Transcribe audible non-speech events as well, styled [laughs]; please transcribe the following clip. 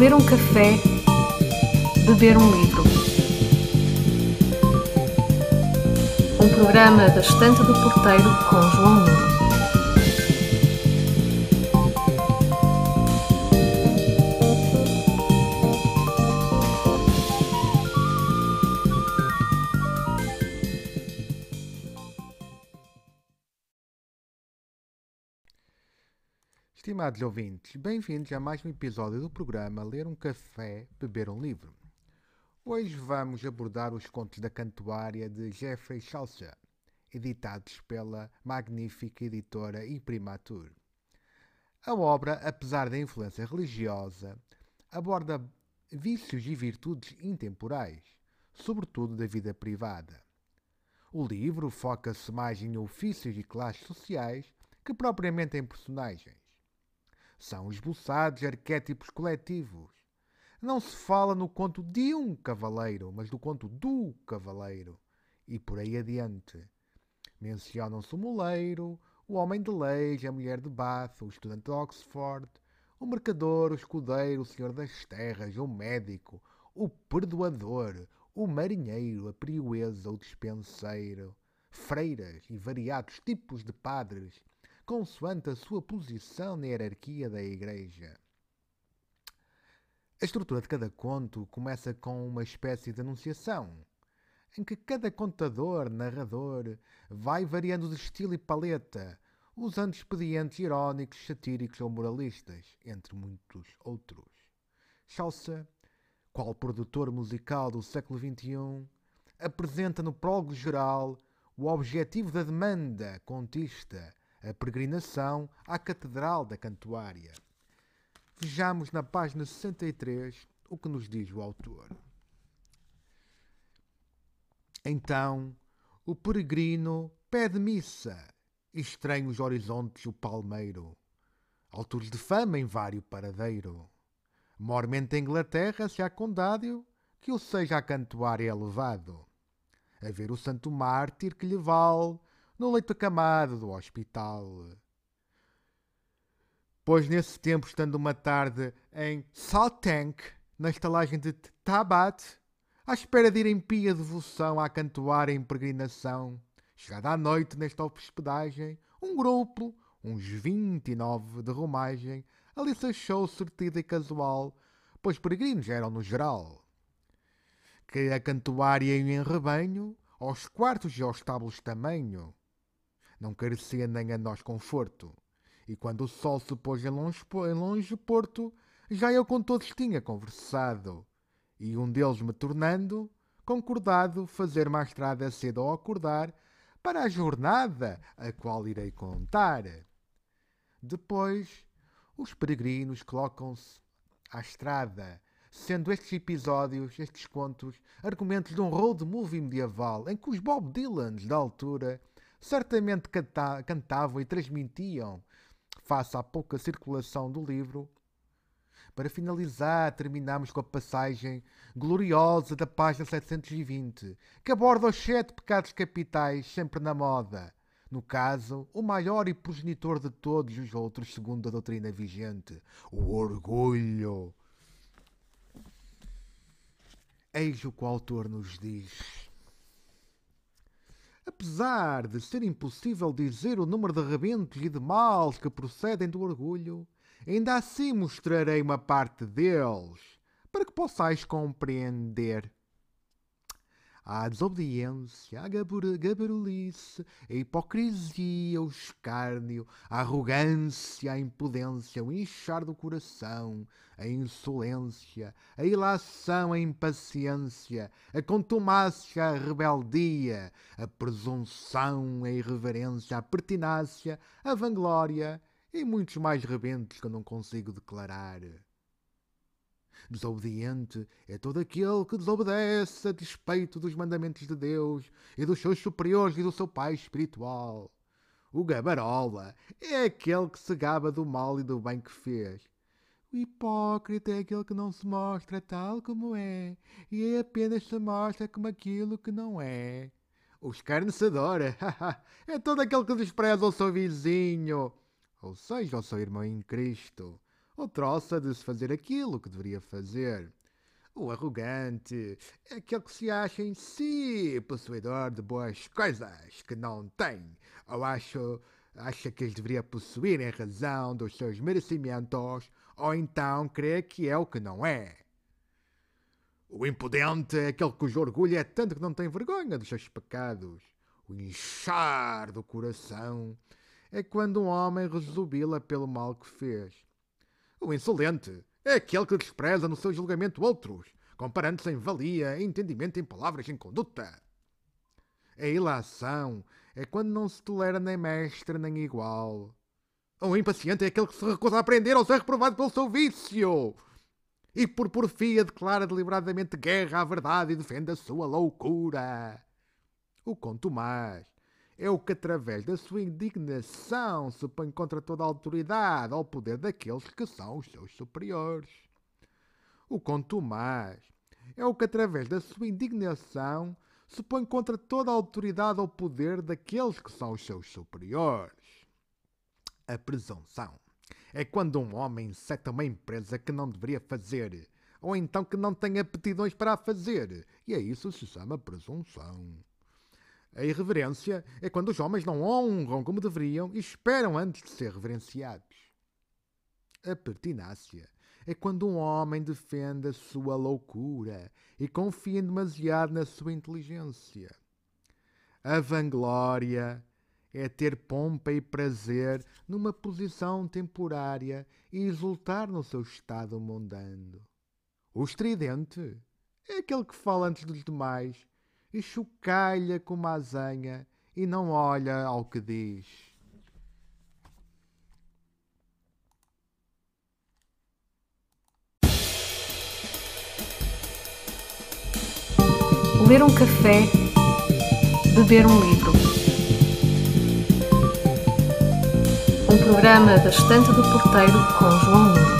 ler um café, beber um livro. Um programa da Estante do Porteiro com João Nuno. Estimados ouvintes, bem-vindos a mais um episódio do programa Ler um Café, Beber um Livro. Hoje vamos abordar os contos da cantuária de Geoffrey Chaucer, editados pela magnífica editora Imprimatur. A obra, apesar da influência religiosa, aborda vícios e virtudes intemporais, sobretudo da vida privada. O livro foca-se mais em ofícios e classes sociais que propriamente em personagens são esboçados arquétipos coletivos. Não se fala no conto de um cavaleiro, mas do conto do cavaleiro. E por aí adiante. Mencionam-se o moleiro, o homem de leis, a mulher de Bath, o estudante de Oxford, o mercador, o escudeiro, o senhor das terras, o médico, o perdoador, o marinheiro, a priuesa, o despenseiro, freiras e variados tipos de padres, consoante a sua posição na hierarquia da Igreja. A estrutura de cada conto começa com uma espécie de anunciação, em que cada contador, narrador, vai variando de estilo e paleta, usando expedientes irónicos, satíricos ou moralistas, entre muitos outros. Chaucer, qual produtor musical do século XXI, apresenta no prólogo geral o objetivo da demanda contista a peregrinação à Catedral da Cantuária. Vejamos na página 63 o que nos diz o autor. Então, o peregrino pede missa, e estranha os horizontes o palmeiro, alturas de fama em vário paradeiro. Mormente em Inglaterra se há condádio que o seja a cantuária elevado, a ver o santo mártir que lhe vale no leito acamado do hospital. Pois nesse tempo, estando uma tarde em Saltank, na estalagem de Tabat, à espera de ir em pia devoção à cantoar em peregrinação, chegada à noite nesta hospedagem, um grupo, uns vinte e nove de romagem, ali se achou sortida e casual, pois peregrinos eram no geral. Que a cantuária ia em rebanho, aos quartos e aos estábulos tamanho, não carecia nem a nós conforto. E quando o sol se pôs em longe, em longe porto, já eu com todos tinha conversado. E um deles me tornando, concordado, fazer uma estrada cedo ao acordar, para a jornada a qual irei contar. Depois, os peregrinos colocam-se à estrada, sendo estes episódios, estes contos, argumentos de um road movie medieval em que os Bob Dylans da altura certamente canta cantavam e transmitiam, face à pouca circulação do livro. Para finalizar, terminamos com a passagem gloriosa da página 720, que aborda os sete pecados capitais, sempre na moda. No caso, o maior e progenitor de todos os outros, segundo a doutrina vigente, o orgulho. Eis o que o autor nos diz. Apesar de ser impossível dizer o número de rebentos e de males que procedem do orgulho, ainda assim mostrarei uma parte deles, para que possais compreender à desobediência, à gabarulice, à hipocrisia, o escárnio, a arrogância, a impudência, o inchar do coração, a insolência, a ilação, a impaciência, a contumácia, a rebeldia, a presunção, a irreverência, a pertinácia, a vanglória e muitos mais rebentos que eu não consigo declarar. Desobediente é todo aquele que desobedece a despeito dos mandamentos de Deus e dos seus superiores e do seu pai espiritual. O gabarola é aquele que se gaba do mal e do bem que fez. O hipócrita é aquele que não se mostra tal como é e apenas se mostra como aquilo que não é. O escarnecedor [laughs] é todo aquele que despreza o seu vizinho, ou seja, o seu irmão em Cristo. Ou troça de se fazer aquilo que deveria fazer. O arrogante é aquele que se acha em si possuidor de boas coisas que não tem, ou acha, acha que as deveria possuir em razão dos seus merecimentos, ou então crê que é o que não é. O impudente é aquele cujo orgulho é tanto que não tem vergonha dos seus pecados. O inchar do coração é quando um homem resobila pelo mal que fez. O insolente é aquele que despreza no seu julgamento outros, comparando-se em valia, em entendimento, em palavras, em conduta. A ilação é quando não se tolera nem mestre nem igual. O impaciente é aquele que se recusa a aprender ou ser reprovado pelo seu vício. E por porfia declara deliberadamente guerra à verdade e defende a sua loucura. O contumaz é o que, através da sua indignação, se põe contra toda a autoridade ao poder daqueles que são os seus superiores. O contumaz é o que, através da sua indignação, se põe contra toda a autoridade ao poder daqueles que são os seus superiores. A presunção é quando um homem seta uma empresa que não deveria fazer, ou então que não tem aptidões para a fazer, e a isso se chama presunção. A irreverência é quando os homens não honram como deveriam e esperam antes de ser reverenciados. A pertinácia é quando um homem defende a sua loucura e confia demasiado na sua inteligência. A vanglória é ter pompa e prazer numa posição temporária e exultar no seu estado mundano. O estridente é aquele que fala antes dos demais e chocalha com uma azanha e não olha ao que diz. Ler um café, beber um livro. Um programa da Estante do Porteiro com João Nuno.